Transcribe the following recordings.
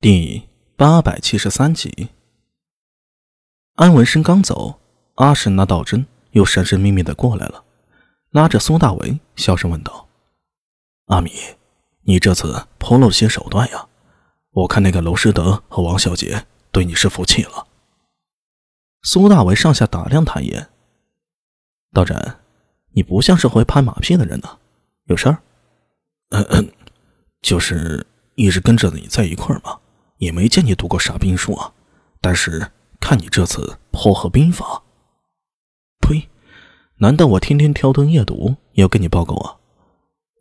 第八百七十三集，安文生刚走，阿神那道真又神神秘秘的过来了，拉着苏大为，小声问道：“阿米，你这次颇露些手段呀！我看那个娄师德和王小姐对你是服气了。”苏大为上下打量他一眼：“道真，你不像是会拍马屁的人呢，有事儿？”“嗯嗯，就是一直跟着你在一块儿嘛。”也没见你读过啥兵书啊，但是看你这次破合兵法，呸！难道我天天挑灯夜读也要跟你报告啊？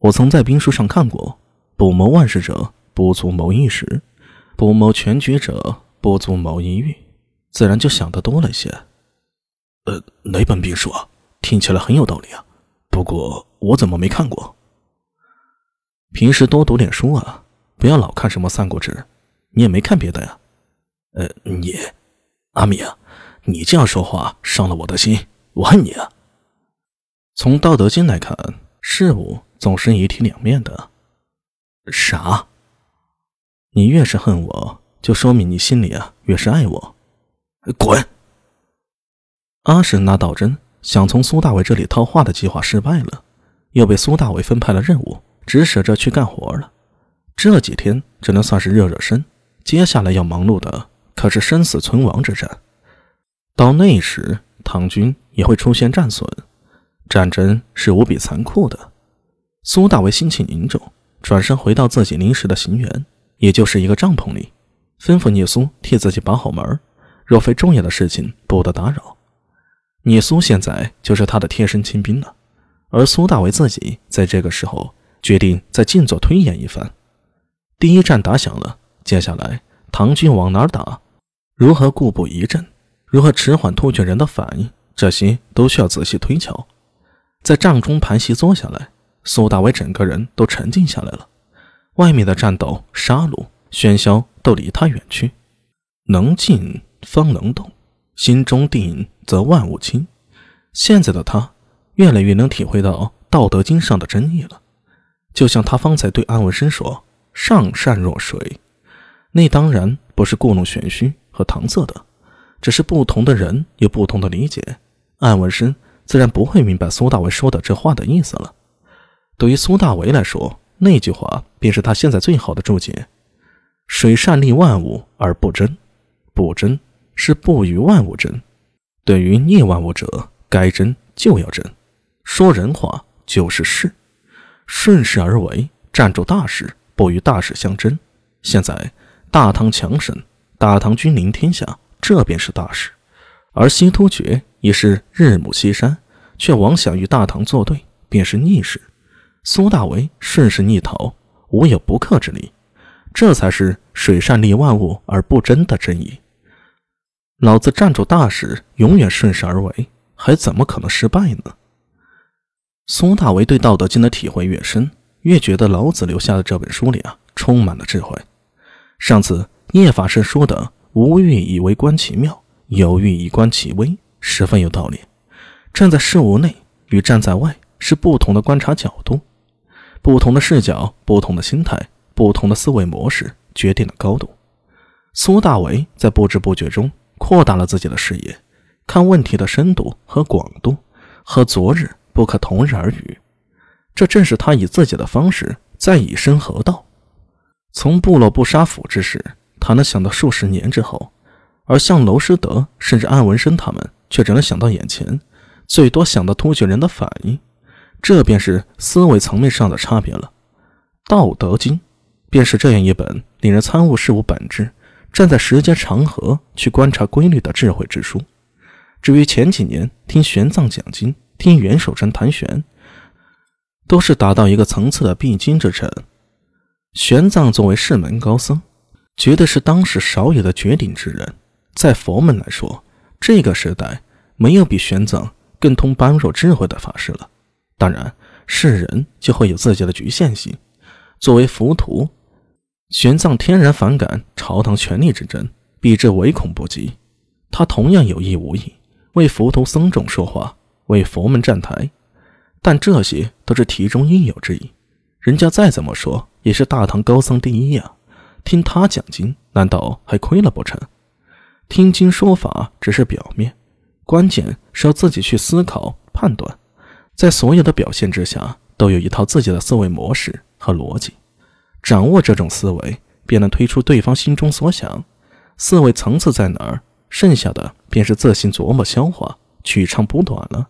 我曾在兵书上看过：“不谋万事者，不足谋一时；不谋全局者，不足谋一域。”自然就想得多了些。呃，哪本兵书啊？听起来很有道理啊。不过我怎么没看过？平时多读点书啊，不要老看什么《三国志》。你也没看别的呀？呃，你，阿米啊，你这样说话伤了我的心，我恨你啊！从《道德经》来看，事物总是一体两面的。啥？你越是恨我，就说明你心里啊越是爱我。滚！阿史那道真想从苏大伟这里套话的计划失败了，又被苏大伟分派了任务，指使着去干活了。这几天只能算是热热身。接下来要忙碌的可是生死存亡之战，到那时，唐军也会出现战损，战争是无比残酷的。苏大为心情凝重，转身回到自己临时的行辕，也就是一个帐篷里，吩咐聂苏替自己把好门，若非重要的事情，不得打扰。聂苏现在就是他的贴身亲兵了，而苏大为自己在这个时候决定再静坐推演一番。第一战打响了。接下来，唐军往哪儿打？如何固步一阵？如何迟缓突厥人的反应？这些都需要仔细推敲。在帐中盘膝坐下来，苏大伟整个人都沉静下来了。外面的战斗、杀戮、喧嚣都离他远去。能静方能动，心中定则万物清。现在的他越来越能体会到《道德经》上的真意了。就像他方才对安文生说：“上善若水。”那当然不是故弄玄虚和搪塞的，只是不同的人有不同的理解。安文生自然不会明白苏大为说的这话的意思了。对于苏大为来说，那句话便是他现在最好的注解：水善利万物而不争，不争是不与万物争。对于逆万物者，该争就要争。说人话就是事，顺势而为，站住大事，不与大事相争。现在。大唐强盛，大唐君临天下，这便是大事；而西突厥已是日暮西山，却妄想与大唐作对，便是逆事。苏大为顺势逆逃，无有不克之力，这才是水善利万物而不争的真意。老子站住大事，永远顺势而为，还怎么可能失败呢？苏大为对《道德经》的体会越深，越觉得老子留下的这本书里啊，充满了智慧。上次叶法师说的“无欲以为观其妙，有欲以观其微”十分有道理。站在事物内与站在外是不同的观察角度，不同的视角、不同的心态、不同的思维模式决定了高度。苏大为在不知不觉中扩大了自己的视野，看问题的深度和广度和昨日不可同日而语。这正是他以自己的方式在以身合道。从部落不杀府之时，他能想到数十年之后；而像娄师德甚至安文生他们，却只能想到眼前，最多想到突厥人的反应。这便是思维层面上的差别了。《道德经》便是这样一本令人参悟事物本质、站在时间长河去观察规律的智慧之书。至于前几年听玄奘讲经、听袁守诚谈玄，都是达到一个层次的必经之程。玄奘作为世门高僧，绝对是当时少有的绝顶之人。在佛门来说，这个时代没有比玄奘更通般若智慧的法师了。当然，世人就会有自己的局限性。作为浮屠，玄奘天然反感朝堂权力之争，避之唯恐不及。他同样有意无意为浮屠僧众说话，为佛门站台，但这些都是题中应有之意。人家再怎么说。也是大唐高僧第一呀，听他讲经，难道还亏了不成？听经说法只是表面，关键是要自己去思考判断，在所有的表现之下，都有一套自己的思维模式和逻辑。掌握这种思维，便能推出对方心中所想。思维层次在哪儿，剩下的便是自行琢磨消化，取长补短了。